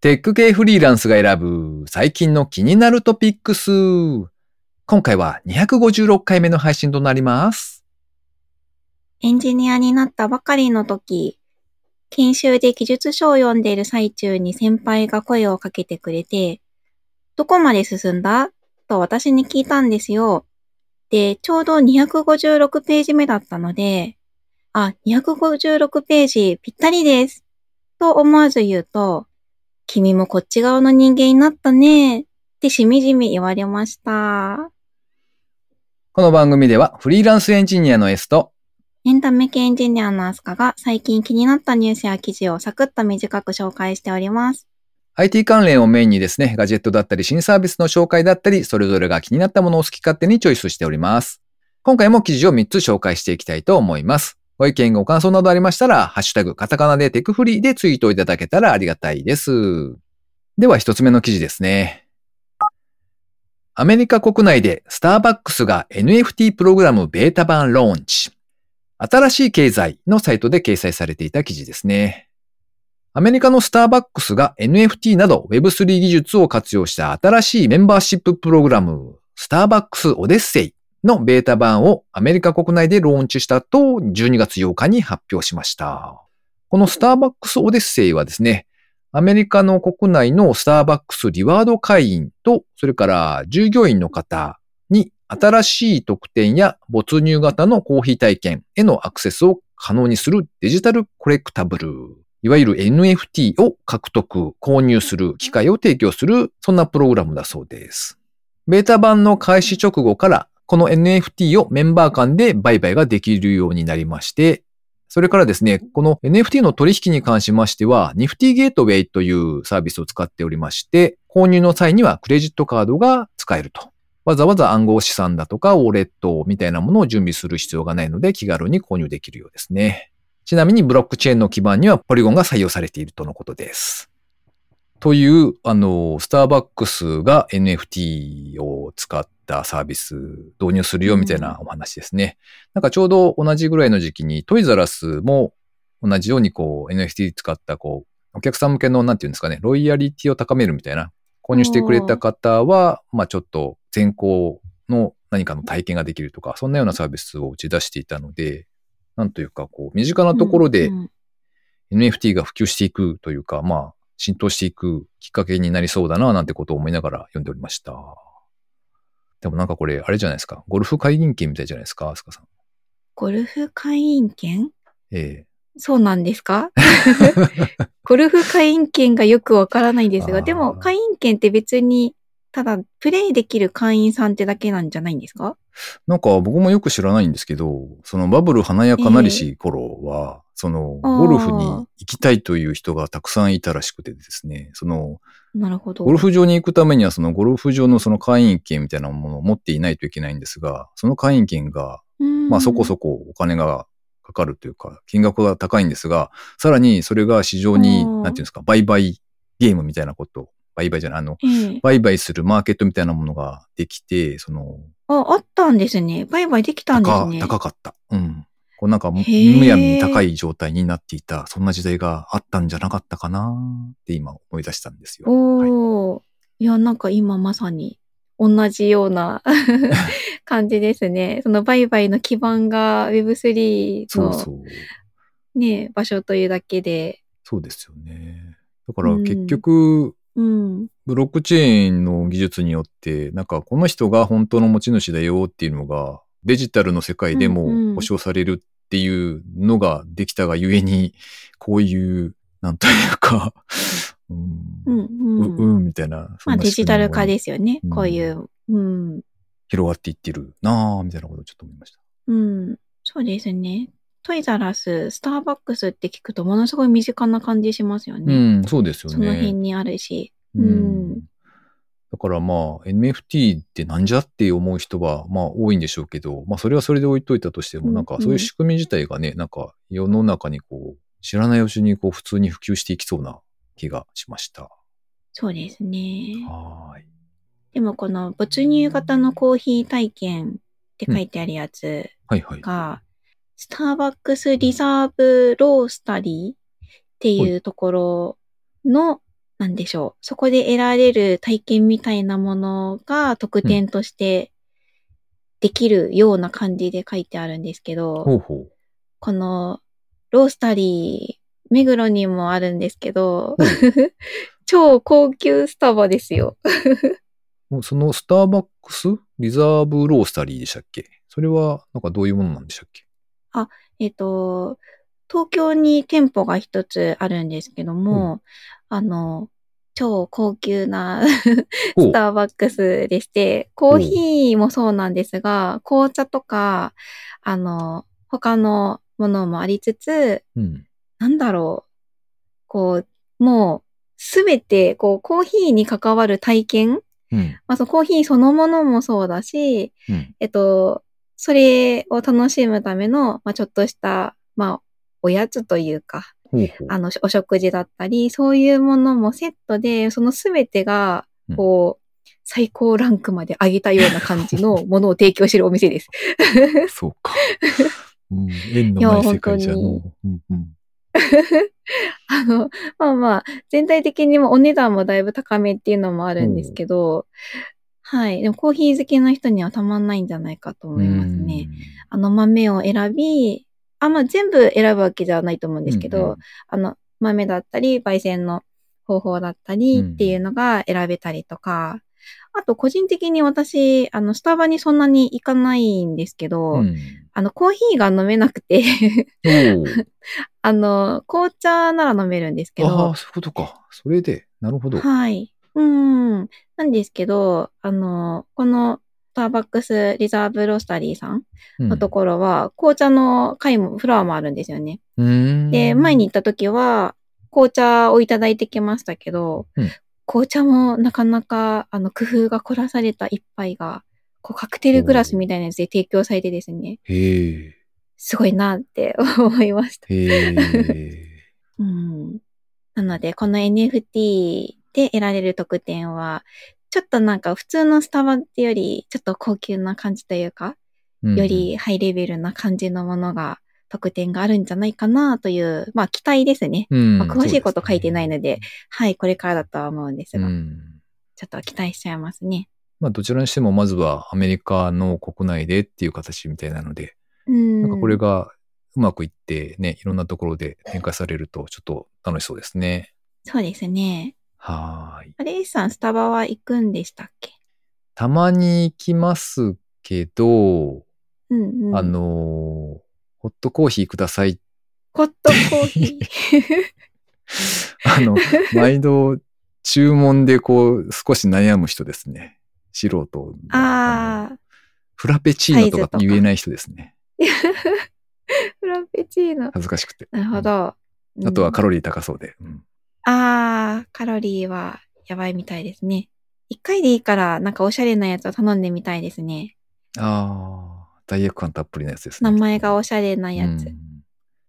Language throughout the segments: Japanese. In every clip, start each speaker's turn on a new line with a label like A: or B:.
A: テック系フリーランスが選ぶ最近の気になるトピックス。今回は256回目の配信となります。
B: エンジニアになったばかりの時、研修で技術書を読んでいる最中に先輩が声をかけてくれて、どこまで進んだ？と私に聞いたんですよ。で、ちょうど256ページ目だったので、あ、256ページぴったりです。と思わず言うと、君もこっち側の人間になったね。ってしみじみ言われました。
A: この番組ではフリーランスエンジニアの S と
B: エンタメ系エンジニアのアスカが最近気になったニュースや記事をサクッと短く紹介しております。
A: IT 関連をメインにですね、ガジェットだったり新サービスの紹介だったり、それぞれが気になったものを好き勝手にチョイスしております。今回も記事を3つ紹介していきたいと思います。ご意見ご感想などありましたら、ハッシュタグ、カタカナでテクフリーでツイートいただけたらありがたいです。では一つ目の記事ですね。アメリカ国内でスターバックスが NFT プログラムベータ版ローンチ。新しい経済のサイトで掲載されていた記事ですね。アメリカのスターバックスが NFT など Web3 技術を活用した新しいメンバーシッププログラム、スターバックスオデッセイのベータ版をアメリカ国内でローンチしたと12月8日に発表しました。このスターバックスオデッセイはですね、アメリカの国内のスターバックスリワード会員と、それから従業員の方に新しい特典や没入型のコーヒー体験へのアクセスを可能にするデジタルコレクタブル。いわゆる NFT を獲得、購入する機会を提供する、そんなプログラムだそうです。ベータ版の開始直後から、この NFT をメンバー間で売買ができるようになりまして、それからですね、この NFT の取引に関しましては、Nifty Gateway というサービスを使っておりまして、購入の際にはクレジットカードが使えると。わざわざ暗号資産だとか、ウォレットみたいなものを準備する必要がないので、気軽に購入できるようですね。ちなみにブロックチェーンの基盤にはポリゴンが採用されているとのことです。という、あの、スターバックスが NFT を使ったサービス導入するよみたいなお話ですね。なんかちょうど同じぐらいの時期にトイザラスも同じようにこう NFT 使ったこう、お客さん向けのなんていうんですかね、ロイヤリティを高めるみたいな、購入してくれた方は、まあちょっと先行の何かの体験ができるとか、そんなようなサービスを打ち出していたので、なんというか、こう、身近なところで NFT が普及していくというか、まあ、浸透していくきっかけになりそうだな、なんてことを思いながら読んでおりました。でもなんかこれ、あれじゃないですか。ゴルフ会員権みたいじゃないですか、アスカさん。
B: ゴルフ会員権？
A: え
B: そうなんですか？ゴルフ会員権がよくわからないですが、でも会員権って別に、ただプレイできる会員さんってだけなんじゃないんですか？
A: えなんか僕もよく知らないんですけど、そのバブル華やかなりし頃は、その
B: あー
A: ゴルフに行きたいという人がたくさんいたらしくてですね、その
B: なるほど。
A: ゴルフ場に行くためにはそのゴルフ場のその会員権みたいなものを持っていないといけないんですが、その会員権がまあそこそ
B: こ。
A: こお金がかかるというか、金額が高いんですが、さらにそれが市場に、
B: うん
A: なんていうんですか、売買ゲームみたいなこと、売買じゃない、あの、
B: ええ
A: 売買するマーケットみたいなものができて、その、
B: あ、あったんですね。売買できたんです
A: 高
B: ね。
A: 高かった。うん。こうなんかむ、やみに高い状態になっていた、そんな時代があったんじゃなかったかなって今思い出したんですよ。はい
B: おー。いや、なんか今まさに同じような 感じですね。その売買の基盤が Web3 の
A: そうそう。
B: ね、場所というだけで。
A: そうですよね。だから
B: うん
A: 結局、
B: うん。
A: ブロックチェーンの技術によって、なんかこの人が本当の持ち主だよっていうのが、デジタルの世界でも保証されるっていうのができたがゆえに、こういう、なんというか、うん、
B: うん、
A: う
B: うん。
A: うん、みたいな。そ
B: まあデジタル化ですよね。
A: うん
B: こういう。うん。
A: 広がっていってるなぁ、みたいなことをちょっと思いました。
B: うん。そうですね。トイザラス、スターバックスって聞くとものすごい身近な感じしますよ
A: う
B: ね。
A: ん、そうですよね。
B: その辺にあるし。
A: う
B: うん
A: ん。だからまあ NFT ってなんじゃって思う人はまあ多いんでしょうけど、まあそれはそれで置いといたとしても、
B: うん
A: なんかそういう仕組み自体がね、なんか世の中にこう知らないうちにこう普通に普及していきそうな気がしました。
B: そうですね。
A: はーい。
B: でもこの没入型のコーヒー体験って書いてあるやつ
A: はいはい。
B: が、スターバックスリザーブロースタリーっていうところのなんでしょう。そこで得られる体験みたいなものが特典としてできるような感じで書いてあるんですけど、
A: ほうほう。
B: このロースタリー、目黒にもあるんですけど、超高級スタバですよ。
A: そのスターバックス？リザーブロースタリーでしたっけ？それはなんかどういうものなんでしたっけ？
B: えっと、東京に店舗が一つあるんですけども、あの、超高級な
A: ほ
B: スターバックスでして、コーヒーもそうなんですが、紅茶とか、あの、他のものもありつつ、
A: うん。
B: なんだろう。こう、もう、すべて、こう、コーヒーに関わる体験
A: うん。
B: まあ、そのコーヒーそのものもそうだし、
A: うん。
B: えっと、それを楽しむための、まあ、ちょっとした、まあ、おやつというか。あの、お食事だったり、そういうものもセットで、そのすべてが
A: うん、
B: こう、最高ランクまで上げたような感じの ものを提供してるお店です。
A: そうか。うん。縁のない世界じゃの。うんうん。
B: あの、まあまあ、全体的にもお値段もだいぶ高めっていうのもあるんですけど、はい。でもコーヒー好きな人にはたまんないんじゃないかと思いますね。あの豆を選び、あ、まあ全部選ぶわけじゃないと思うん
A: うん。
B: ですけど、
A: うんうん
B: あの、豆だったり、焙煎の方法だったりっていうのが選べたりとか、あと個人的に私、あの、スタバにそんなに行かないんですけど、
A: うん。
B: あの、コーヒーが飲めなくて、あの、紅茶なら飲めるんですけ
A: あ
B: ど
A: あ、、そういうことか。それで、なるほど。
B: はい。うん。なんですけど、あの、このスターバックスリザーブロースタリーさん
A: うん
B: のところは、紅茶の会も、フロアもあるんですよね。で、前に行った時は、紅茶をいただいてきましたけど、
A: うん
B: 紅茶もなかなか、あの、工夫が凝らされた一杯が、こう、カクテルグラスみたいなやつで提供されてですね。すごいなって思いました。うん。なので、この NFT で得られる特典は、ちょっとなんか普通のスタバってより、ちょっと高級な感じというか、
A: うん
B: より、ハイレベルな感じのものが、特典があるんじゃないかなという、まあ期待ですね。
A: うん
B: まあ、詳しいこと書いてないので
A: そうすね
B: はい、これからだとは思うんですが、
A: うん。
B: ちょっと期待しちゃいますね。
A: まあ、どちらにしても、まずはアメリカの国内でっていう形みたいなので、
B: うん。
A: なんかこれがうまくいってね、いろんなところで展開されると、ちょっと楽しそうですね。
B: そうですね。
A: はーい。
B: あれ、さん、スタバは行くんでしたっけ？
A: たまに行きますけど、
B: うんうん。
A: あ、のーホットコーヒーください。
B: ホットコーヒー。
A: あの、毎度注文でこう、少し悩む人ですね。素人の。の
B: あ
A: フラペチーノと
B: か
A: か言えない人ですね。
B: ー、フラペチーノ。
A: 恥ずかしくて。
B: なるほど。
A: あとはカ
B: ロ
A: ロリー高そうで。うん
B: あー、カロリーはやばいみたいですね。一回でいいから、なんかおしゃれなやつを頼んでみたいですね。
A: ああ、罪悪感たっぷりなやつですね。
B: 名前がおしゃれなやつ。
A: うん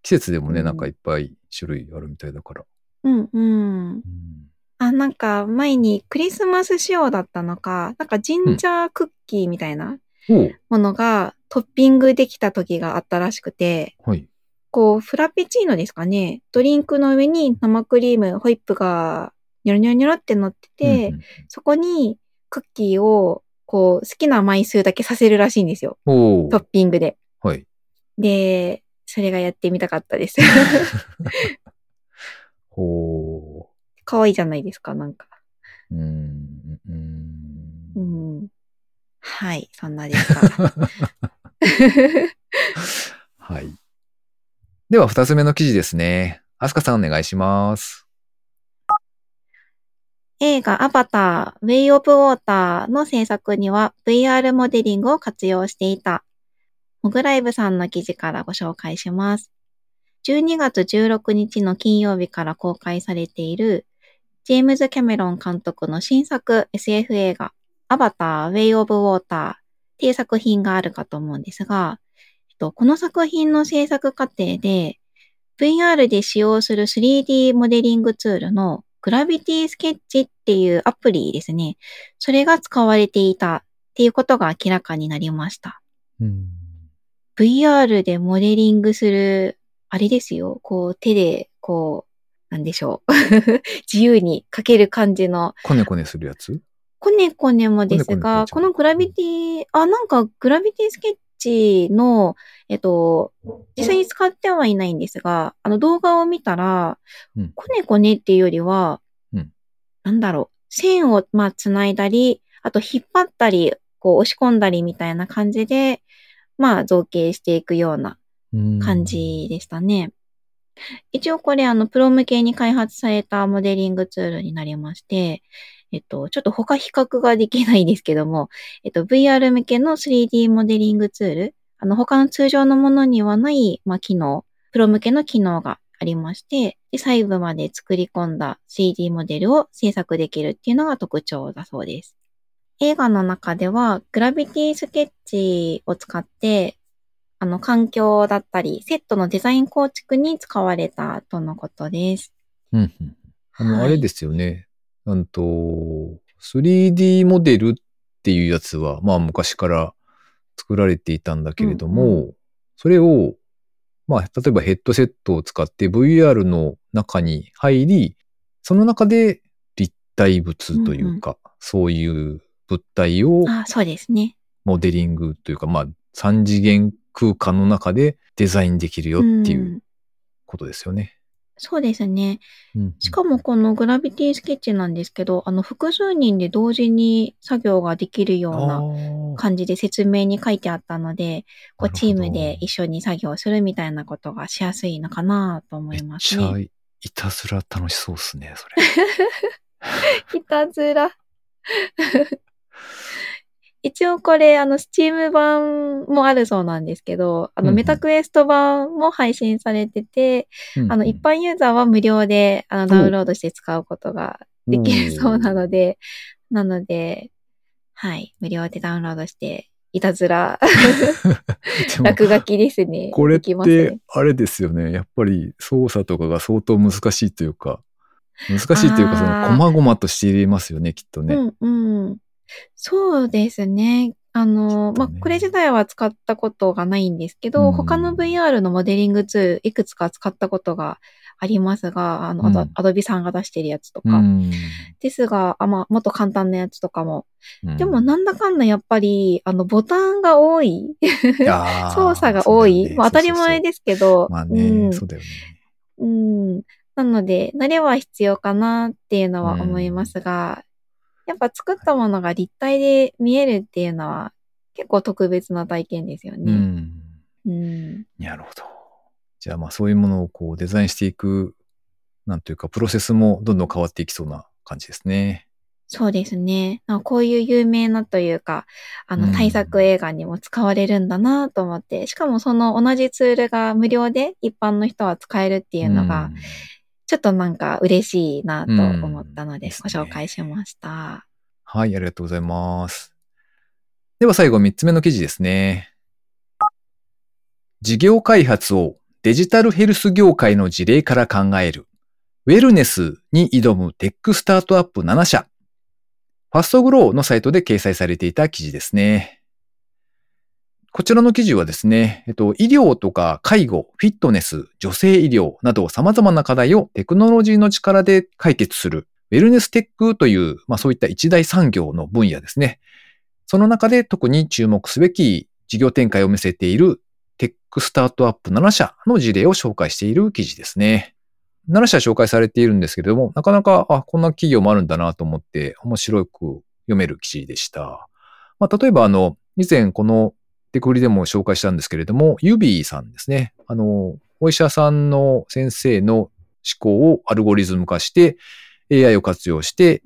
A: 季節でもね、
B: うん
A: なんかいっぱい種類あるみたいだから。
B: うん、うん。
A: うん
B: あ、なんか前にクリスマス仕様だったのか、なんかジンジャークッキーみたいなものがトッピングできた時があったらしくて、
A: はい。
B: こう、フラペチーノですかね。ドリンクの上に生クリーム、ホイップがニョロニョロニョロって乗ってて、
A: うんうん
B: そこにクッキーをこう好きな枚数だけさせるらしいんですよ。トッピングで。
A: はい。
B: で、それがやってみたかったです。
A: おう
B: 可愛いじゃないですか、なんか。
A: うんうん。
B: はい、そんなでした。
A: はい。では、二つ目の記事ですね。アスカさんお願いします。
B: 映画アバター、ウェイオブウォーターの制作には VR モデリングを活用していた。モグライブさんの記事からご紹介します。12月16日の金曜日から公開されているジェームズ・キャメロン監督の新作 SF 映画アバター、ウェイオブウォーターって作品があるかと思うんですが、とこの作品の制作過程で VR で使用する 3D モデリングツールのグラビティスケッチっていうアプリですね。それが使われていたっていうことが明らかになりました。
A: うん。
B: VR でモデリングする、あれですよ。こう手で、こう、なんでしょう。自由に書ける感じの。
A: コネコネするやつ？
B: コネコネもですが、このグラビティ、あ、なんかグラビティスケッチの、えっと、実際に使ってはいないんですが、あの動画を見たら、うん、コネコネっていうよりは、うん、なんだろう、線を、まあ、繋いだり、あと引っ張ったり、こう押し込んだりみたいな感じで、まあ、造形していくような感じでしたね。一応これ、あの、プロ向けに開発されたモデリングツールになりまして、えっと、ちょっと他比較ができないですけども、えっと、VR 向けの 3D モデリングツール、あの、他の通常のものにはない、まあ、機能、プロ向けの機能がありまして、で細部まで作り込んだ 3D モデルを制作できるっていうのが特徴だそうです。映画の中では、グラビティスケッチを使って、あの、環境だったり、セットのデザイン構築に使われたとのことです。
A: うん、うん。あの、はい、あれですよね。うんと、3D モデルっていうやつは、まあ昔から作られていたんだけれども、うんうん、それを、まあ、例えばヘッドセットを使って VR の中に入り、その中で立体物というか、うんうん、そういう物体を、
B: あそうですね。
A: モデリングというか、まあ、三次元空間の中でデザインできるよっていうことですよね。
B: そうですね。しかもこのグラビティスケッチなんですけど、あの複数人で同時に作業ができるような感じで説明に書いてあったので、こうチームで一緒に作業するみたいなことがしやすいのかなと思います
A: ちゃいたずら楽しそうっすね、そ
B: れ。いたずら。一応これ、あの、スチーム版もあるそうなんですけど、あの、メタクエスト版も配信されてて、うんうん、あの、一般ユーザーは無料で、あの、ダウンロードして使うことができるそうなので、なので、はい、無料でダウンロードして、いたずら、落書きですね。
A: これって、あれですよね。やっぱり操作とかが相当難しいというか、難しいというか、その、細々としていますよね、きっとね。
B: うんうん。そうですね。あの、まあ、これ自体は使ったことがないんですけど、うん、他の VR のモデリングツールいくつか使ったことがありますが、あの、うん、アドビさんが出してるやつとか。うん、ですが、あ、まあ、もっと簡単なやつとかも。でも、なんだかんだやっぱり、あの、ボタンが多い。操作が多い。ね、まあ、当たり前ですけど。
A: まあね、そうだよね。
B: うん。なので、慣れは必要かなっていうのは思いますが、やっぱ作ったものが立体で見えるっていうのは結構特別な体験ですよね。うん。うん、
A: なるほど。じゃあまあそういうものをこうデザインしていく、なんというかプロセスもどんどん変わっていきそうな感じですね。
B: そうですね。こういう有名なというか、あの対策映画にも使われるんだなと思って、うん、しかもその同じツールが無料で一般の人は使えるっていうのが、ちょっとなんか嬉しいなと思ったので、ご紹介しました、ね。
A: はい、ありがとうございます。では最後3つ目の記事ですね。事業開発をデジタルヘルス業界の事例から考える。ウェルネスに挑むテックスタートアップ7社。 FastGrow のサイトで掲載されていた記事ですね。こちらの記事はですね、えっと、医療とか介護、フィットネス、女性医療など様々な課題をテクノロジーの力で解決する、ウェルネステックという、まあそういった一大産業の分野ですね。その中で特に注目すべき事業展開を見せているテックスタートアップ7社の事例を紹介している記事ですね。7社紹介されているんですけれども、なかなか、あ、こんな企業もあるんだなと思って面白く読める記事でした。まあ、例えばあの、以前このテクリでも紹介したんですけれども、 Ubie さんですね。あの、お医者さんの先生の思考をアルゴリズム化して、AI を活用して、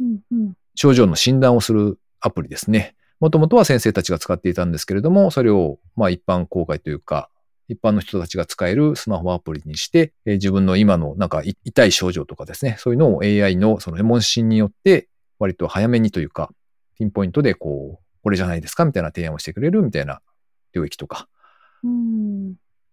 A: 症状の診断をするアプリですね。もともとは先生たちが使っていたんですけれども、それをまあ一般公開というか、一般の人たちが使えるスマホアプリにして、え自分の今のなんか痛い症状とかですね、そういうのを AI のその問診によって割と早めにというか、ピンポイントでこう、これじゃないですかみたいな提案をしてくれるみたいな領域とか。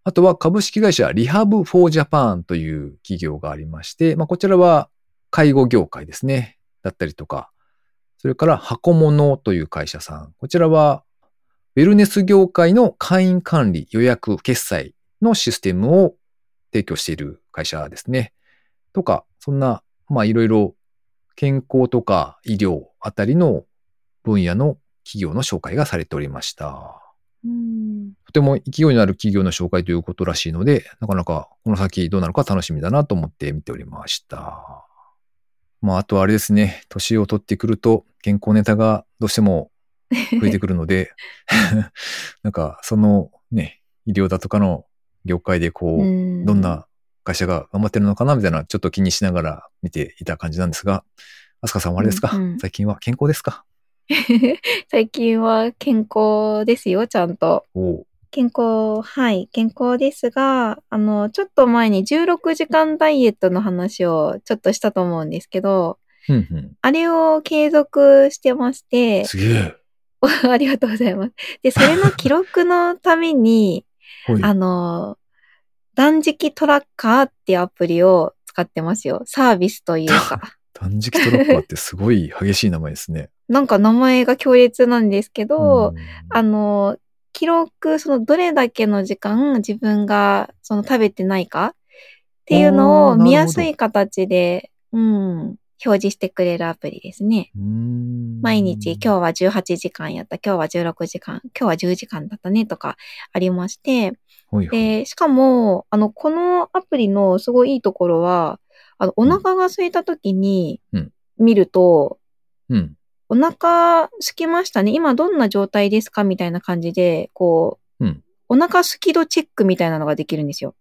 A: あとは株式会社リハブフォージャパンという企業がありまして、まあ、こちらは介護業界ですね。だったりとか、それから箱物という会社さん。こちらはウェルネス業界の会員管理、予約、決済のシステムを提供している会社ですね。とか、そんな、まあいろいろ健康とか医療あたりの分野の企業の紹介がされておりました。
B: うん。
A: とても勢いのある企業の紹介ということらしいので、なかなかこの先どうなるか楽しみだなと思って見ておりました。まあ、あとはあれですね、年を取ってくると健康ネタがどうしても増えてくるので、なんかそのね、医療だとかの業界でこう、
B: うん。
A: どんな会社が頑張ってるのかなみたいなちょっと気にしながら見ていた感じなんですが、アスカさんはあれですか、
B: うんうん。
A: 最近は健康ですか？
B: 最近は健康ですよ、ちゃんと。
A: おう
B: 健康、はい、健康ですが、あの、ちょっと前に16時間ダイエットの話をちょっとしたと思うんですけど、
A: ふんふん。
B: あれを継続してまして、
A: すげえ。
B: ありがとうございます。で、それの記録のために、
A: ほい。
B: あの、断食トラッカーっていうアプリを使ってますよ。サービスというか。
A: 断食トラッカーってすごい激しい名前ですね。
B: なんか名前が強烈なんですけど、
A: うん。
B: あの、記録、そのどれだけの時間自分がその食べてないかっていうのを見やすい形で、うん、表示してくれるアプリですね。毎日今日は18時間やった、今日は16時間、今日は10時間だったねとかありまして、
A: ほいほい。
B: で、しかも、あの、このアプリのすごいいいところは、あの、お腹が空いた時に
A: うん
B: 見ると、
A: うん。
B: お腹空きましたね。今どんな状態ですかみたいな感じで、こう、
A: うん
B: お腹空き度チェックみたいなのができるんですよ。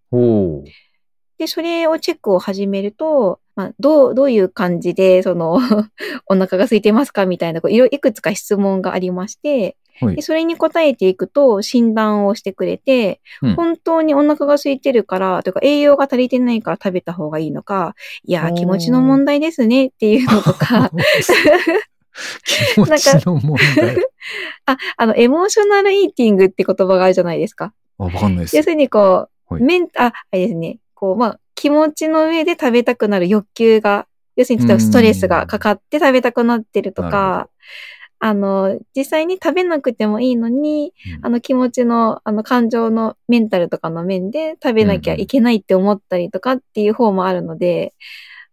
B: で、それをチェックを始めると、まあ、どう、どういう感じで、その、お腹が空いてますかみたいな、こういろいくつか質問がありまして、で。それに答えていくと診断をしてくれて、
A: うん
B: 本当にお腹が空いてるから、というか栄養が足りてないから食べた方がいいのか、いや気持ちの問題ですねっていうのとか、
A: 気持ちの問題。
B: あ、あの、エモーショナルイーティングって言葉があるじゃないですか。
A: あ、わかんないです
B: 要。するにこう、
A: はい
B: メン、あ、あれですね、こう、まあ、気持ちの上で食べたくなる欲求が、要するに例えばストレスがかかって食べたくなってるとか、あの、実際に食べなくてもいいのに、
A: うん
B: あの気持ちの、あの感情のメンタルとかの面で食べなきゃいけないって思ったりとかっていう方もあるので、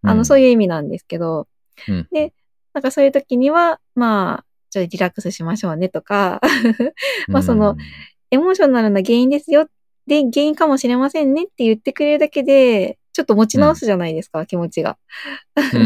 B: あの、そういう意味なんですけど、
A: うん
B: で、なんかそういう時には、まあ、ちょっとリラックスしましょうねとか、まあその、エモーショナルな原因ですよ。で、原因かもしれませんねって言ってくれるだけで、ちょっと持ち直すじゃないですか、気持ちが。
A: うん。う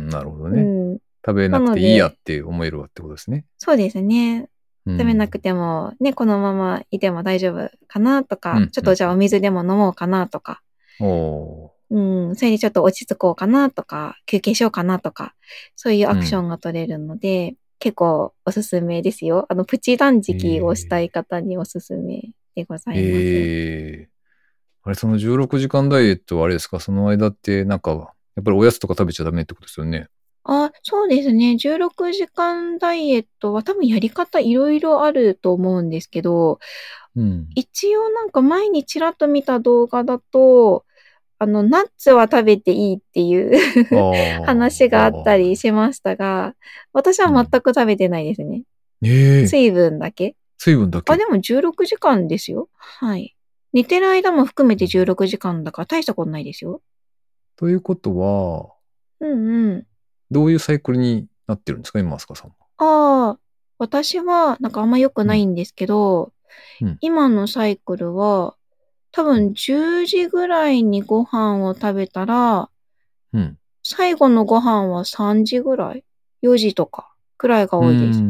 A: ん、なるほど
B: う
A: ね。
B: ん。
A: 食べなくていいやって思えるわってことですね。
B: そうですね。
A: うん
B: 食べなくても、ね、このままいても大丈夫かなとか、
A: うん
B: ちょっとじゃあお水でも飲もうかなとか、
A: お
B: うん、それでちょっと落ち着こうかなとか、休憩しようかなとか、そういうアクションが取れるので、結構おすすめですよ。あの、プチ断食をしたい方におすすめでございます。
A: ええあれ、その16時間ダイエットはあれですか？その間って、なんか、やっぱりおやつとか食べちゃダメってことですよね。
B: あ、そうですね。16時間ダイエットは多分やり方いろいろあると思うんですけど、
A: うん。
B: 一応なんか前にちらっと見た動画だと、あの、ナッツは食べていいっていう 話があったりしましたが、私は全く食べてないですね。
A: ええ
B: 水分だけ。
A: 水分だけ
B: あ、でも16時間ですよ。はい。寝てる間も含めて16時間だから大したことないですよ。
A: ということは、
B: うんうん。
A: どういうサイクルになってるんですか今、アスカさんは？
B: ああ、私はなんかあんま良くないんですけど、
A: うん
B: 今のサイクルは、多分10時ぐらいにご飯を食べたら、
A: うん。
B: 最後のご飯は3時ぐらい ?4 時とかくらいが多いです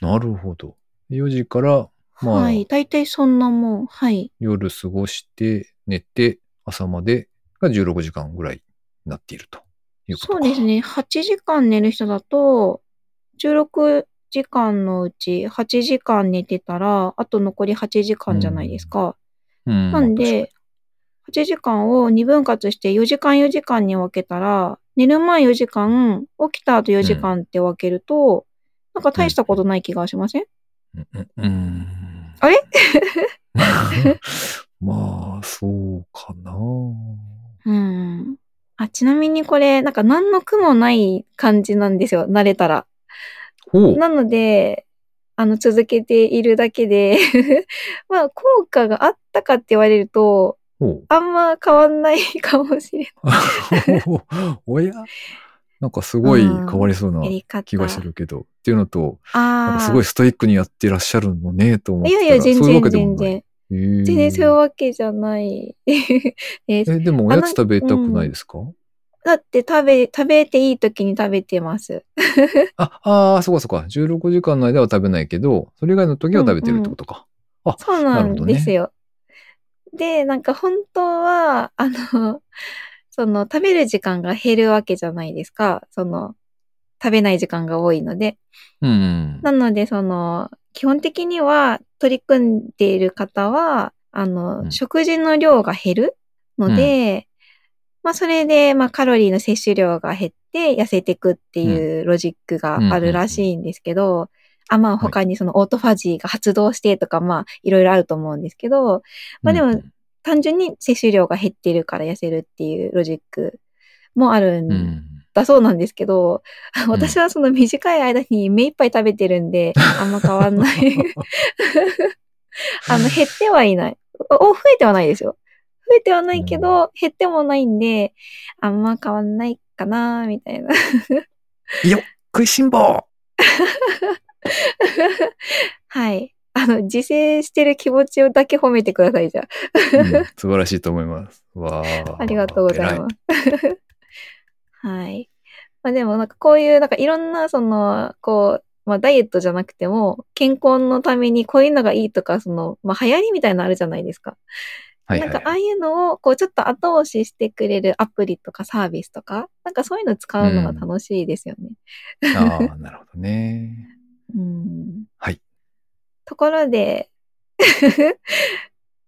A: なるほど。4時から、まあ、
B: はい。大体そんなもん。はい。
A: 夜過ごして、寝て、朝までが16時間ぐらいになっているということか。
B: そうです。ね。8時間寝る人だと、16時間のうち8時間寝てたら、あと残り8時間じゃないですか。
A: うん。
B: なんで、8時間を2分割して4時間4時間に分けたら、寝る前4時間、起きた後4時間って分けると、なんか大したことない気がしません、
A: うんうんうん
B: あれ？
A: まあ、
B: にこれ、なんか何の苦もない感じなんですよ。慣れたら。なので、あの、続けているだけで、まあ、効果があったかって言われると、あんま変わんないかもしれ
A: おや？なんかすごい変わりそうな。気がするけど。っていうのと、なん。かすごいストイックにやってらっしゃるのね、と思って。
B: いやいや、全然。全然。全然そういうわけじゃない。
A: え、でもおやつ食べたくないですか、
B: だって食べ、食べていい時に食べてます。
A: あ、ああ、そうかそうか。16時間の間は食べないけど、それ以外の時は食べてるってことか。
B: そうなん
A: なるほどね
B: ですよ。で、なんか本当は、あの、その食べる時間が減るわけじゃないですか。その、食べない時間が多いので。
A: うん。
B: なので、その、基本的には取り組んでいる方は、あの、
A: うん
B: 食事の量が減るので、まあ、それで、まあ、カロリーの摂取量が減って痩せていくっていうロジックがあるらしいんですけど、あ、まあ、他にそのオートファジーが発動してとか、まあ、いろいろあると思うんですけど、まあでも
A: うん
B: 単純に摂取量が減ってるから痩せるっていうロジックもあるん
A: うん。
B: だそうなんですけど、
A: ん
B: 私はその短い間に目いっぱい食べてるんで、あんま変わんない。あの、減ってはいない。お、増えてはないですよ。増えてはないけど、減ってもないんで、あんま変わんないかな、みたいな。
A: よっ食いしん坊
B: はい。あの、自制してる気持ちをだけ褒めてください、じゃ
A: うん素晴らしいと思います。わ
B: あ。ありがとうございます。はい。まあでもなんかこういう、なんかいろんなその、こう、まあダイエットじゃなくても、健康のためにこういうのがいいとか、その、まあ流行りみたいなのあるじゃないですか。
A: はいはい
B: なんかああいうのを、こうちょっと後押ししてくれるアプリとかサービスとか、なんかそういうの使うのが楽しいですよね。
A: ああ、なるほどね。
B: うん。
A: はい。
B: ところで、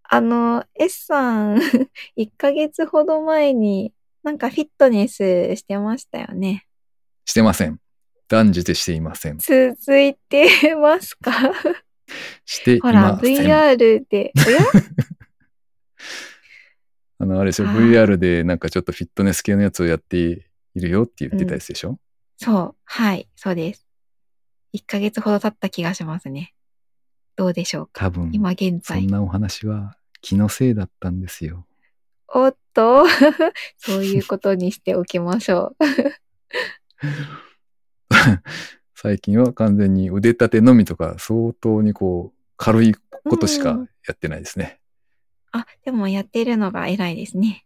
B: あの、S さん、1ヶ月ほど前に、なんかフィットネスしてましたよね。
A: してません。断じてしていません。
B: 続いてますか？
A: してい
B: ほら、
A: ません。
B: VR で、おや？
A: あの、あれでしょ、
B: はい
A: VR でなんかちょっとフィットネス系のやつをやっているよって言ってたやつでしょ、
B: そう、はい、そうです。1ヶ月ほど経った気がしますね。どうでしょうか？
A: 多分、
B: 今現在。
A: そんなお話は気のせいだったんですよ。
B: おっと、そういうことにしておきましょう。
A: 最近は完全に腕立てのみとか相当にこう軽いことしか
B: うん
A: やってないですね。
B: あ、でもやってるのが偉いですね。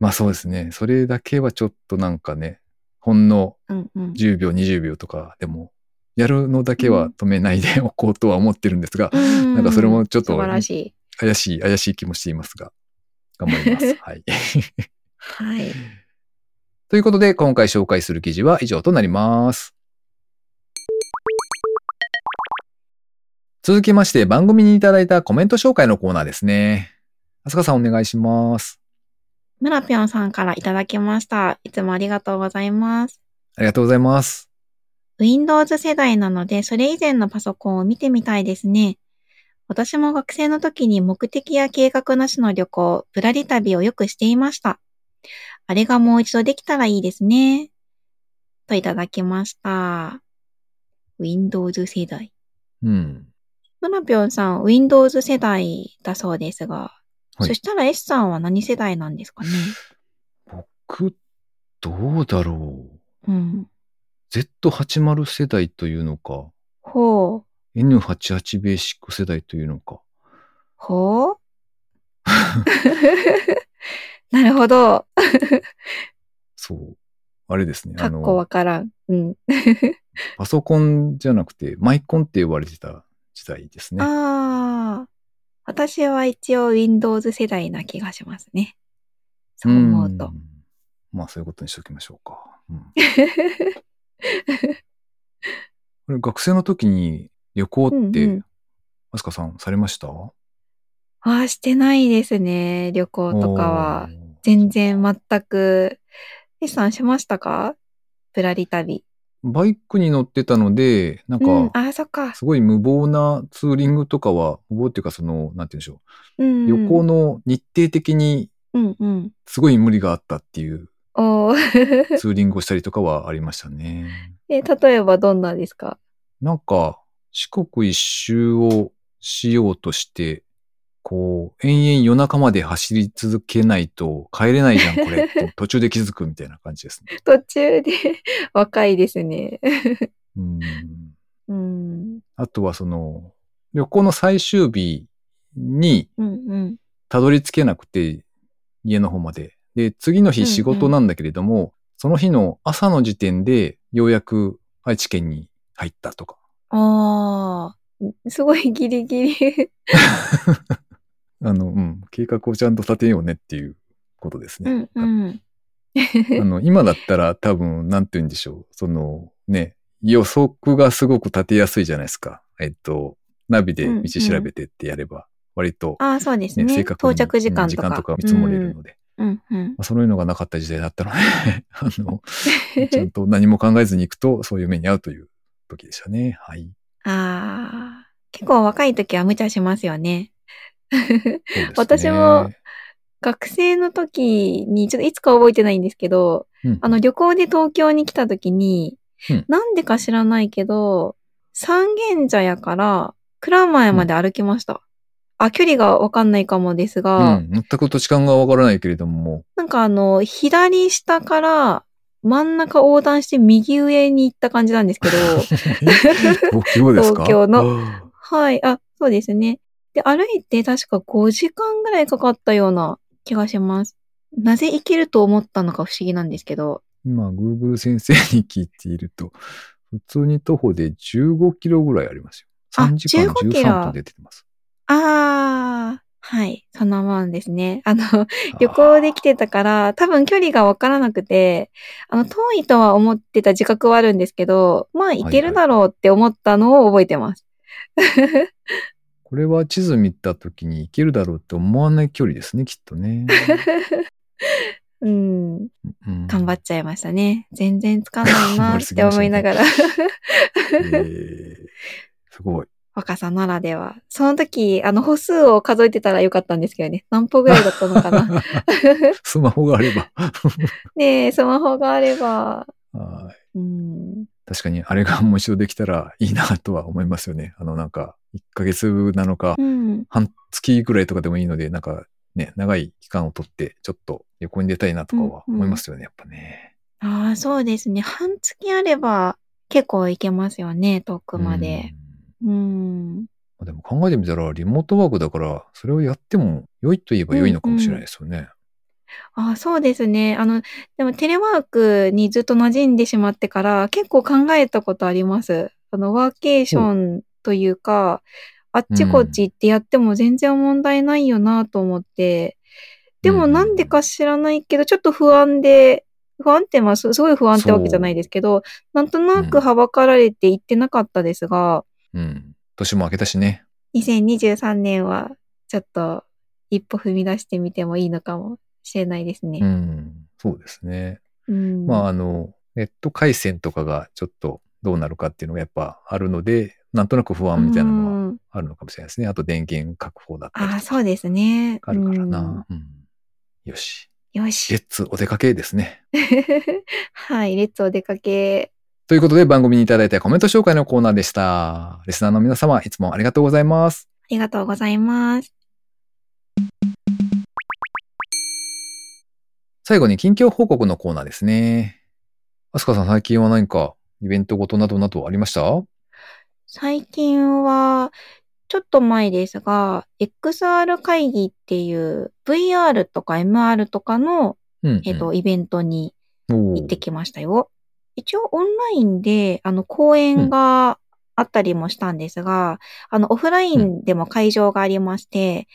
A: まあそうですね。それだけはちょっとなんかね、ほんの
B: うんうん。
A: 10秒、20秒とかでも、やるのだけは止めないで おこうとは思ってるんですが、
B: な
A: なんかそれもちょっと。怪しい、怪しい気もしていますが、頑張ります。はい。
B: はい。
A: ということで、今回紹介する記事は以上となります。続きまして、番組にいただいたコメント紹介のコーナーですね。あすかさんお願いします。
B: 村ぴょんさんからいただきました。いつもありがとうございます。
A: ありがとうございます。
B: Windows 世代なので、それ以前のパソコンを見てみたいですね。私も学生の時に目的や計画なしの旅行、ぶらり旅をよくしていました。あれがもう一度できたらいいですね。といただきました。Windows 世代。
A: うん。
B: 村ぴょんさん、Windows 世代だそうですが、
A: はい
B: そしたら S さんは何世代なんですかね？
A: 僕、どうだろう。
B: うん。
A: Z80 世代というのか、
B: ほう。
A: N88 ベーシック世代というのか。
B: ほう？なるほど。
A: そう。あれですね。あ
B: かっこわ
A: の、
B: からん。うん。
A: パソコンじゃなくて、マイコンって呼ばれてた時代ですね。
B: ああ。私は一応 Windows 世代な気がしますね。そう思うと
A: ん。まあ、そういうことにしておきましょうか。うん、これ学生の時に旅行って、
B: うんうん
A: あすかさんされました？
B: ああ、してないですね。旅行とかは。全然全く。S さんしましたか？ぶらり旅。
A: バイクに乗ってたので、なんか、
B: うん、ああ、そっか。
A: すごい無謀なツーリングとかは、無謀っていうかその、なんて言うんでしょ
B: うん、
A: う。旅行の日程的に
B: うんうん。
A: すごい無理があったっていう
B: おー
A: ツーリングをしたりとかはありましたね。
B: え、例えばどんなですか？
A: なんか、四国一周をしようとして、こう、延々夜中まで走り続けないと帰れないじゃん、これって 途中で気づくみたいな感じですね。
B: 途中で 若いですね。
A: うん。
B: うん。
A: あとはその、旅行の最終日に
B: うんうん。
A: たどり着けなくて、家の方まで。で、次の
B: うんうん
A: 日仕事なんだけれども、その日の朝の時点でようやく愛知県に入ったとか。
B: ああ、すごいギリギリ。
A: あの、うん、計画をちゃんと立てようねっていうことです
B: う
A: ね。
B: んうん。
A: あの、今だったら多分、なんて言うんでしょう。その、ね、予測がすごく立てやすいじゃないですか。えっと、ナビで道調べてってやれば、割と、
B: ああ、そうです
A: ね、
B: ね。
A: 正確に
B: 到着時間
A: 時
B: とか。
A: 間とか見積もれるので。
B: うんうん。
A: まあ、そういうのがなかった時代だったので、あの、ちゃんと何も考えずに行くと、そういう目に遭うという時でしたね。はい。
B: ああ、結構若い時は無茶しますよね。私も、学生の時に、ちょっといつか覚えてないんですけど、
A: うん。
B: あの旅行で東京に来た時に、
A: うん。
B: なんでか知らないけど、三軒茶屋から蔵前まで歩きました。あ、距離がわかんないかもですが、
A: うん、全く土地勘がわからないけれども、
B: なんかあの、左下から真ん中横断して右上に行った感じなんですけど、
A: 東京ですか？
B: 東京の。
A: あ。
B: はい、あ、そうですね。で、歩いて確か5時間ぐらいかかったような気がします。なぜ行けると思ったのか不思議なんですけど。
A: ー今、Google 先生に聞いていると、普通に徒歩で15キロぐらいありますよ。
B: あ
A: 3時間
B: 15キロ
A: 13分で出てます。
B: あー、はい、そんなもんですね。あの、旅行で来てたから、多分距離がわからなくて、あの、遠いとは思ってた自覚はあるんですけど、まあ、行けるだろうって思ったのを覚えてます。
A: これは地図見た時に行けるだろうって思わない距離ですね、きっとね。
B: うん、
A: うん
B: 頑張っちゃいましたね。全然つかないな って思いながら。
A: えーすごい。
B: 若さならでは。その時、あの、歩数を数えてたらよかったんですけどね。何歩ぐらいだったのかな。
A: スマホがあれば。
B: ねえ、スマホがあれば。
A: はい
B: うん。
A: 確かにあれがもう一度できたらいいなとは思いますよね。あのなんか、1ヶ月なのか、
B: うん。
A: 半月ぐらいとかでもいいので、なんかね、長い期間をとって、ちょっと旅行に出たいなとかは思いますよね、やっぱね。
B: ああ、そうですね。半月あれば結構行けますよね、遠くまで。うん。
A: うん。でも考えてみたら、リモートワークだから、それをやっても良いと言えば良いのかもしれないですよね。
B: ああ、そうですね。あの、でもテレワークにずっと馴染んでしまってから結構考えたことあります。あの、ワーケーションというか、あっちこっち行ってやっても全然問題ないよなと思って、でもなんでか知らないけど、ちょっと不安で、不安ってまあすすごい不安ってわけじゃないですけど、なんとなくはばかられて行ってなかったですが、
A: うん。年も明けたしね。
B: 2023年はちょっと一歩踏み出してみてもいいのかもしれないです
A: う
B: ね。
A: ん。そうですね。
B: うん。
A: まあ、あの、ネット回線とかがちょっとどうなるかっていうのがやっぱあるので、なんとなく不安みたいなのは
B: うん
A: あるのかもしれないですね。あと電源確保だったりと
B: ああ、
A: か。
B: そうですね。
A: あるからな。うんよし。
B: うん。よし
A: レ。ッツお出かけですね。
B: はい、レッツお出かけ。
A: ということで番組にいただいたコメント紹介のコーナーでした。リスナーの皆様、いつもありがとうございます。
B: ありがとうございます。
A: 最後に近況報告のコーナーですね。アスカさん最近は何かイベントごとなどなどありました？
B: 最近は、ちょっと前ですが、XR 会議っていう VR とか MR とかの、
A: うん、
B: えっと、イベントに
A: うん、
B: 行ってきましたよ。一応オンラインで、あの、講演があったりもしたんですが、あの、オフラインでも会場がありまして、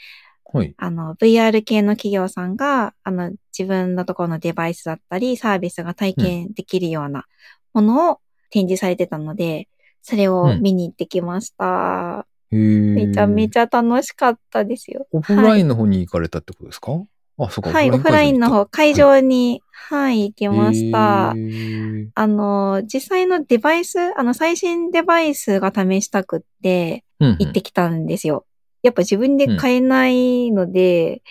A: はい。
B: あの、VR 系の企業さんが、あの、自分のところのデバイスだったり、サービスが体験できるようなものを展示されてたので、それを見に行ってきました。
A: へー
B: めちゃめちゃ楽しかったですよ。
A: オフラインの方に行かれたってことですか、あ、そうか。
B: はい、オフラインの方、会場に、はい、行きました。あの、実際のデバイス、あの、最新デバイスが試したくって
A: うんうん
B: 行ってきたんですよ。やっぱ自分で買えないので、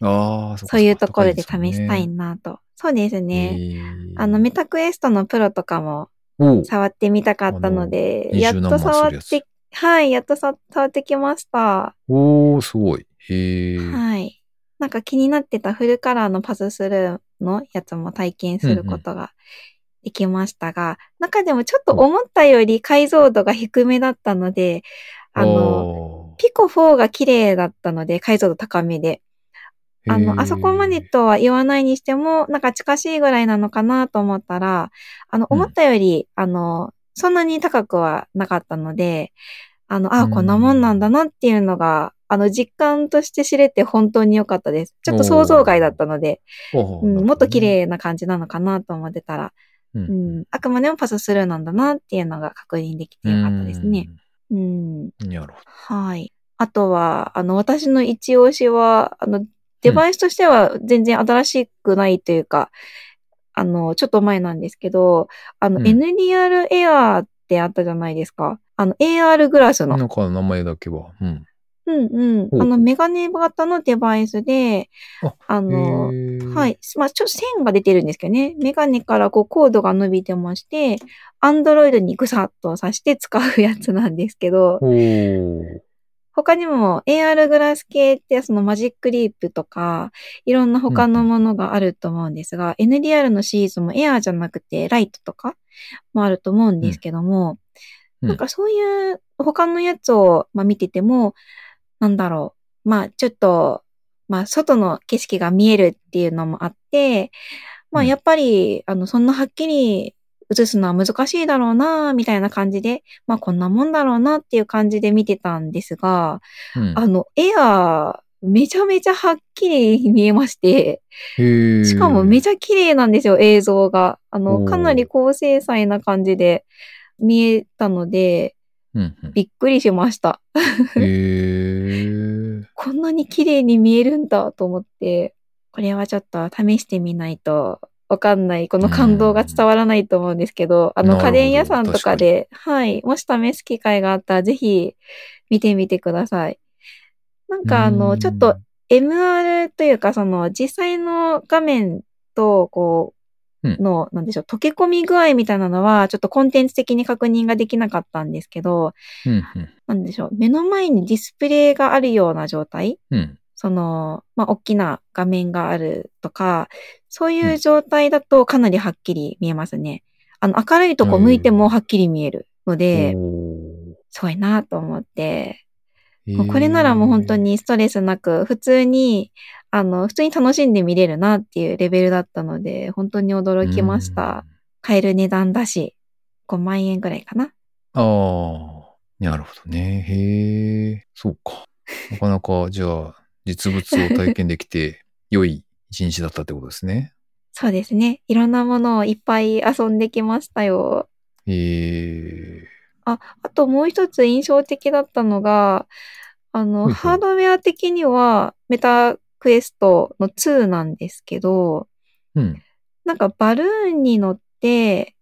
A: ああ、そ
B: そういうところで試
A: 高
B: したいなと。そうですね。あの、メタクエストのプロとかも触ってみたかったので、やっ
A: 20
B: と触って、はい、やっとさ触ってきました。
A: おー、すごい。へえ。
B: はい。なんか気になってたフルカラーのパススルーのやつも体験することができましたが、中でもちょっと思ったより解像度が低めだったので、あの、
A: の、
B: ピコ4が綺麗だったので、解像度高めで。あの、あそこまでとは言わないにしても、なんか近しいぐらいなのかなと思ったら、あの、
A: うん
B: 思ったより、あの、そんなに高くはなかったので、あの、あ
A: うん
B: こんなもんなんだなっていうのが、あの、実感として知れて本当に良かったです。ちょっと想像外だったので、
A: ほう
B: ん、もっと綺。麗な感じなのかなと思ってたら、うん、あくまでもパススルーなんだなっていうのが確認できて
A: うん
B: よかったですね。うん。
A: うんなるほど。
B: はい。あとは、あの、私の一押しは、あの、デバイスとしては全然新しくないというか、あの、ちょっと前なんですけど、あの、
A: うん
B: NDR Air ってあったじゃないですか。あの、AR グラスの。
A: なんか名前だけは。うん。
B: うんうん。あの、メガネ型のデバイスで、
A: あ
B: あの、はい。。まあ、ちょっと線が出てるんですけどね。メガネからこうコードが伸びてまして、アンドロイドにぐさっと挿して使うやつなんですけど、他にも AR グラス系ってそのマジックリープとか、いろんな他のものがあると思うんですが、NDR のシリーズもエアーじゃなくてライトとかもあると思うんですけども、
A: うん。
B: なんかそういう他のやつを、まあ、見てても、なんだろう。まあちょっと、まあ外の景色が見えるっていうのもあって、まあ
A: うん。
B: やっぱり、あの、そんなはっきり映すのは難しいだろうな、みたいな感じで、まあこんなもんだろうなっていう感じで見てたんですが、
A: うん。
B: あの、エアー、めちゃめちゃはっきり見えまして、しかもめちゃ綺麗なんですよ、映像が。あの、かなり高精細な感じで見えたので、
A: うんうん。
B: びっくりしました。こんなに綺麗に見えるんだと思って、これはちょっと試してみないとわかんない、この感動が伝わらないと思うんですけど、あの家電屋さんとかで、はい、もし試す機会があったらぜひ見てみてください。なんかあ
A: う
B: の、
A: ん。
B: ちょっと MR というかその実際の画面とこ
A: う
B: の、なんでしょう、溶け込み具合みたいなのは、ちょっとコンテンツ的に確認ができなかったんですけど、なんでしょう、目の前にディスプレイがあるような状態？
A: うん。
B: その、まあ、大きな画面があるとか、そういう状態だとかなりはっきり見えますね。あの、明るいとこ向いてもはっきり見えるので、
A: お
B: すごいなと思って、
A: ー
B: もうこれならもう本当にストレスなく、普通に、あの、普通に楽しんで見れるなっていうレベルだったので、本当に驚きました。。買える値段だし、5万円ぐらいかな。
A: うんああ、なるほどね。へえ、そうか。なかなか、じゃあ、実物を体験できて、良い一日だったってことですね。
B: そうですね。いろんなものをいっぱい遊んできましたよ。
A: へえ、
B: あ、あともう一つ印象的だったのが、あの、
A: はいはい
B: ハードウェア的にはメタクエストの2なんですけど、
A: うん。
B: なんかバルーンに乗って、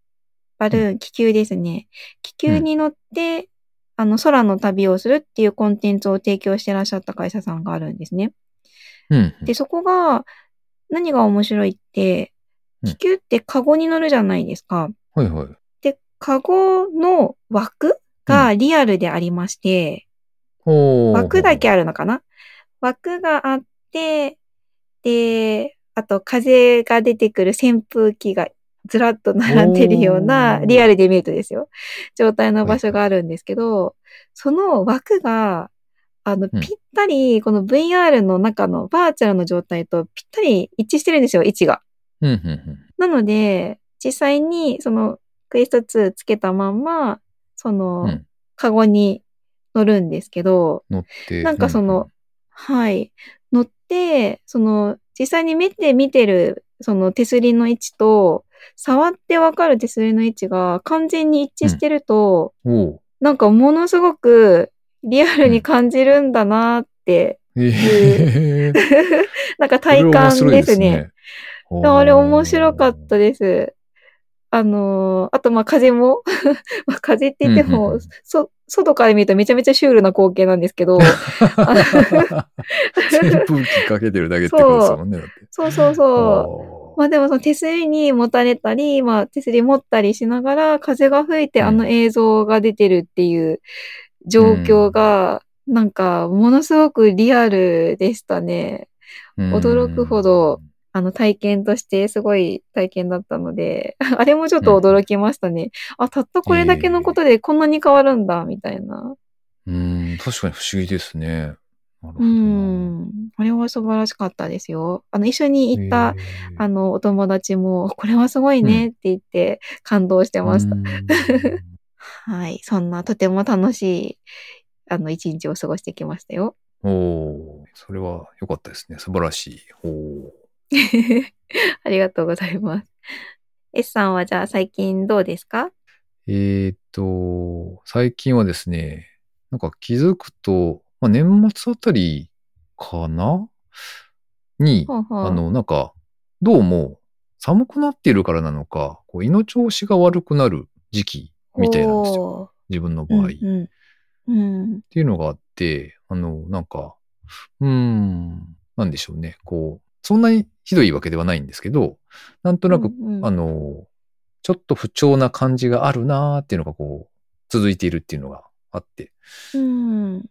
B: バルーン、気球ですね。気球に乗って、あの、空の旅をするっていうコンテンツを提供してらっしゃった会社さんがあるんですね。
A: うん。
B: で、そこが、何が面白いって、
A: うん。
B: 気球ってカゴに乗るじゃないですか。
A: はいはい。
B: で、カゴの枠がリアルでありまして、
A: おー
B: 枠だけあるのかな？枠があって、で、あと風が出てくる扇風機がずらっと並んでるような、リアルで見るとですよ、状態の場所があるんですけど、その枠が、あの、
A: うん
B: ぴったり、この VR の中のバーチャルの状態とぴったり一致してるんですよ、位置が。なので、実際にそのクエスト2つけたまんま、その、
A: うん
B: カゴに乗るんですけど、
A: 乗って。
B: なんかその、はい。乗って、その、実際に目で見てる、その手すりの位置と、触ってわかる手すりの位置が完全に一致してると、
A: うん
B: なんかものすごくリアルに感じるんだなって。なんか体感ですね。。あれ面白かったです。あのーあとまあ風も、まあ風って言っても、
A: うんうんうん
B: そ、外から見るとめちゃめちゃシュールな光景なんですけど、
A: 扇風機かけてるだけってことですもんね。
B: そうそうそう。まあでもその手すりに持たれたり、まあ手すり持ったりしながら風が吹いて
A: うん
B: あの映像が出てるっていう状況が、なんか、ものすごくリアルでしたね。驚くほどあの体験としてすごい体験だったので、あれもちょっと驚きましたね。うん、あ、たったこれだけのことでこんなに変わるんだ、みたいな。
A: うん、確かに不思議ですね。
B: うん。あれは素晴らしかったですよ。あの、一緒に行った、あの、お友達も、これはすごいねって言って感動してました。うん、はい。そんなとても楽しい、あの、一日を過ごしてきましたよ。
A: おおそれは良かったですね。素晴らしい。お
B: ありがとうございます。S さんはじゃあ最近どうですか？
A: えー、っと、最近はですね、なんか気づくと、まあ、年末あたりかな？に、
B: ほうほう
A: あの、なんか、どうも寒くなっているからなのか、こう胃の調子が悪くなる時期みたいなんですよ。自分の場合、
B: うんうんうん。
A: っていうのがあって、あの、なんか、うーん、なんでしょうね。こう、そんなにひどいわけではないんですけど、なんとなく、
B: うんうん
A: あの、ちょっと不調な感じがあるなーっていうのがこう、続いているっていうのがあって、
B: うん。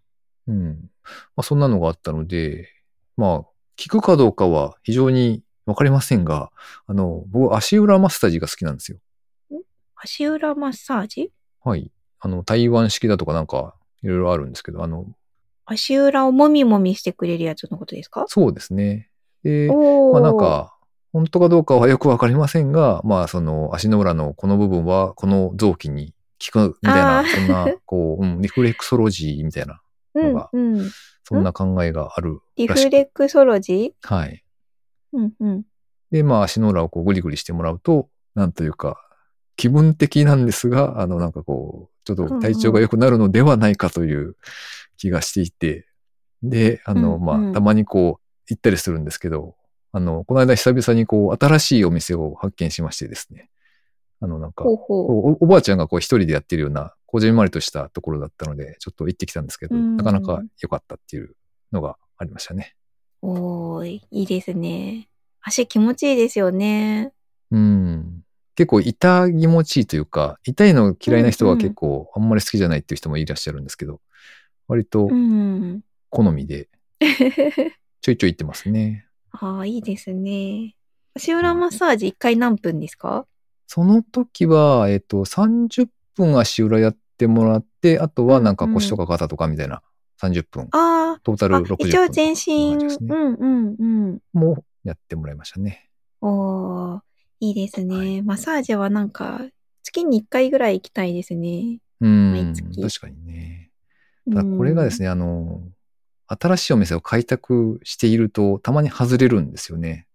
A: うん。まあ、そんなのがあったので、まあ、効くかどうかは非常にわかりませんが、あの、僕、足裏マッサージが好きなんですよ。
B: 足裏マッサージ？
A: はい。あの、台湾式だとかなんか、いろいろあるんですけど、あの、
B: 足裏をもみもみしてくれるやつのことですか？
A: そうですね。で。まあなんか、本当かどうかはよくわかりませんが、まあその足の裏のこの部分はこの臓器に効くみたいな、そんな、こう、うん、リフレクソロジーみたいな、
B: うん
A: のが
B: うん。
A: そんな考えがある
B: リ
A: らしく
B: フレクソロジ
A: はい。
B: ーうんうん。
A: で、まあ足の裏をこうグリグリしてもらうと、なんというか、気分的なんですが、あのなんかこう、ちょっと体調が良くなるのではないかという気がしていて、で、あの、まあ、たまにこう、行ったりするんですけど、あの、この間久々にこう、新しいお店を発見しましてですね。あの、なんか。おおばあちゃんがこう一人でやってるような、こじんまりとしたところだったので、ちょっと行ってきたんですけど、
B: うん
A: なかなか良かったっていうのがありましたね。
B: おーい、いいですね。足気持ちいいですよね。
A: うん。結構痛気持ちいいというか、痛いの嫌いな人は結構あんまり好きじゃないっていう人もいらっしゃるんですけど、割と
B: うん。
A: 好みで ちょいちょい行ってますね。
B: ああ、いいですね。足裏マッサージ1回何分ですか？
A: その時は、えっと、30分足裏やってもらって、あとはなんか腰とか肩とかみたいな30分、
B: あ
A: トータル
B: あ、
A: 60分
B: 一応全身、うんうんうん。
A: もやってもらいましたね。
B: おー、いいですね。
A: はい
B: マッサージはなんか、月に1回ぐらい行きたいですね。
A: うん確かにね。ただこれがです
B: ね。
A: ね、あの、新しいお店を開拓していると、たまに外れるんですよね。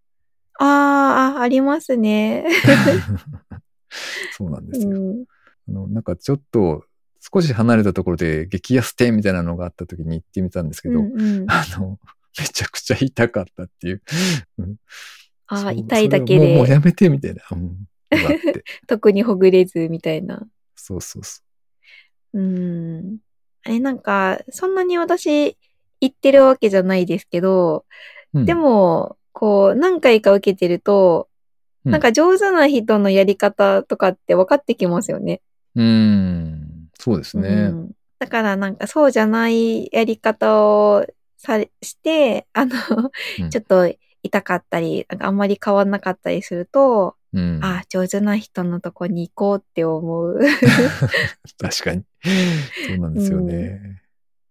B: あーあ、ありますね。
A: そうなんで
B: う
A: すよ。
B: ん。
A: あの、なんかちょっと、少し離れたところで激安店みたいなのがあった時に行ってみたんですけど、
B: うんうん、
A: あの、めちゃくちゃ痛かったっていう。うん
B: ああ、痛いだけ
A: それはもうやめてみたいな。うん。
B: 特にほぐれずみたいな。
A: そうそうそ
B: うん。あれなんか、そんなに私、言ってるわけじゃないですけど、
A: う。うん
B: で、も、こう、何回か受けてると、
A: うん
B: なんか上手な人のやり方とかって分かってきますよね。
A: うーん。そうですね。
B: うんだからなんかそうじゃないやり方をさして、あの、
A: うん
B: ちょっと痛かったり、なんかあんまり変わんなかったりすると、
A: うん。
B: あ、上手な人のとこに行こうって思う。
A: 確かに。そうなんですよね。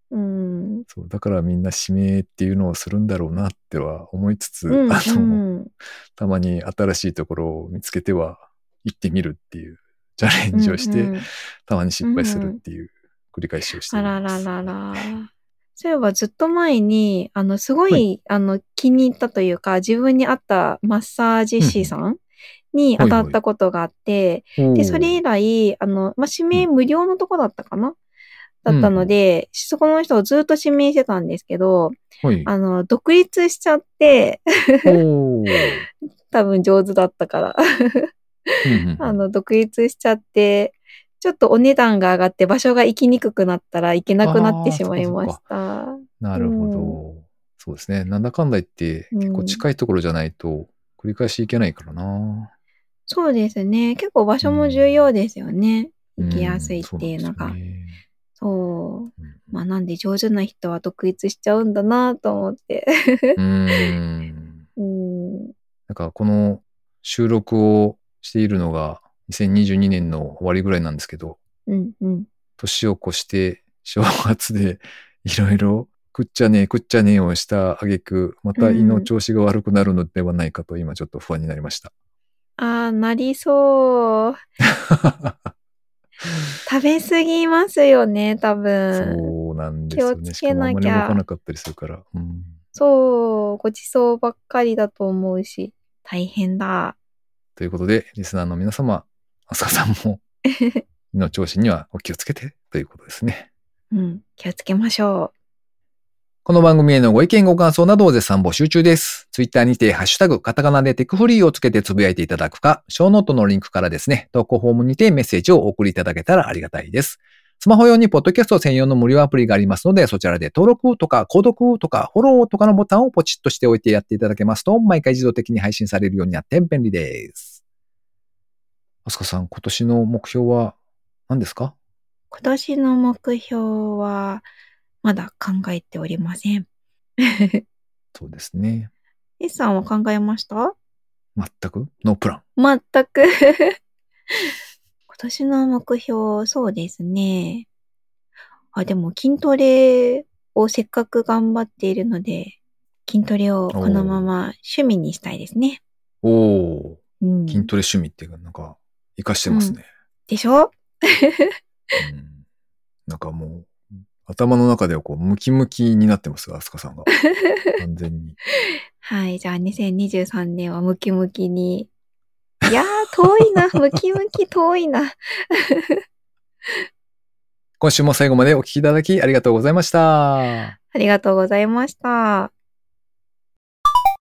B: うん。
A: そう。だからみんな指名っていうのをするんだろうなっては思いつつ、
B: うん、
A: あの、
B: うん
A: たまに新しいところを見つけては行ってみるっていうチャレンジをして、
B: うんうん
A: たまに失敗するっていう繰り返しをして
B: あ
A: います。
B: らららら。そういえばずっと前に、あの、すごい、
A: はい。
B: あの、気に入ったというか、自分に合ったマッサージ師さんに当たったことがあって、
A: おー。
B: で、それ以来、あの、まあ、指名無料のとこだったかな、だったので、そこの人をずっと指名してたんですけど、
A: はい。
B: あの、独立しちゃって、多分上手だったから、あの、独立しちゃって、ちょっとお値段が上がって場所が行きにくくなったら行けなくなってしまいました。
A: なるほど。そうですね。なんだかんだ言って、
B: うん
A: 結構近いところじゃないと、繰り返し行けないからな。
B: そうですね。結構場所も重要ですよね。行きやすいっていうのが。
A: んそう
B: そう。
A: うん
B: まあなんで上手な人は独立しちゃうんだなと思って。
A: うん。なんかこの収録をしているのが2022年の終わりぐらいなんですけど、
B: うんうん。
A: 年を越して正月でいろいろ食っちゃねえ食っちゃねえをした挙句また胃の調子が悪くなるのではないかと今ちょっと不安になりました。
B: ああ、なりそう。食べ過ぎますよね、多分。
A: そうなんですよね。
B: 気をつけなきゃ
A: かなかったりするから。うん、
B: そう、ごちそうばっかりだと思うし、大変だ。
A: ということで、リスナーの皆様、あすかさんも胃の調子にはお気をつけてということですね。
B: うん、気をつけましょ
A: この番組へのご意見ご感想などを絶賛募集中です。ツイッターにてハッシュタグ、カタカナでテクフリーをつけてつぶやいていただくか、ショーノートのリンクからですね、投稿フォームにてメッセージをお送りいただけたらありがたいです。スマホ用にポッドキャスト専用の無料アプリがありますので、そちらで登録とか購読とかフォローとかのボタンをポチッとしておいてやっていただけますと、毎回自動的に配信されるようになって便利です。さん、今年の目標は何ですか？
B: う。今年の目標は、まだ考えておりません。
A: そうですね。
B: S さんは考えました？
A: 全く？ノープラン。
B: 全く。今年の目標、そうですね。あ、でも筋トレをせっかく頑張っているので、筋トレをこのまま趣味にしたいですね。
A: おー、
B: うん。
A: 筋トレ趣味っていうか、なんか、活かしてますね。
B: でしょ？
A: うんなんかもう、頭の中ではこう、ムキムキになってます、アスカさんが。完全に。
B: はい。じゃあ2023年はムキムキに。いやー、遠いな。ムキムキ遠いな。
A: 今週も最後までお聞きいただきありがとうございました。
B: ありがとうございました。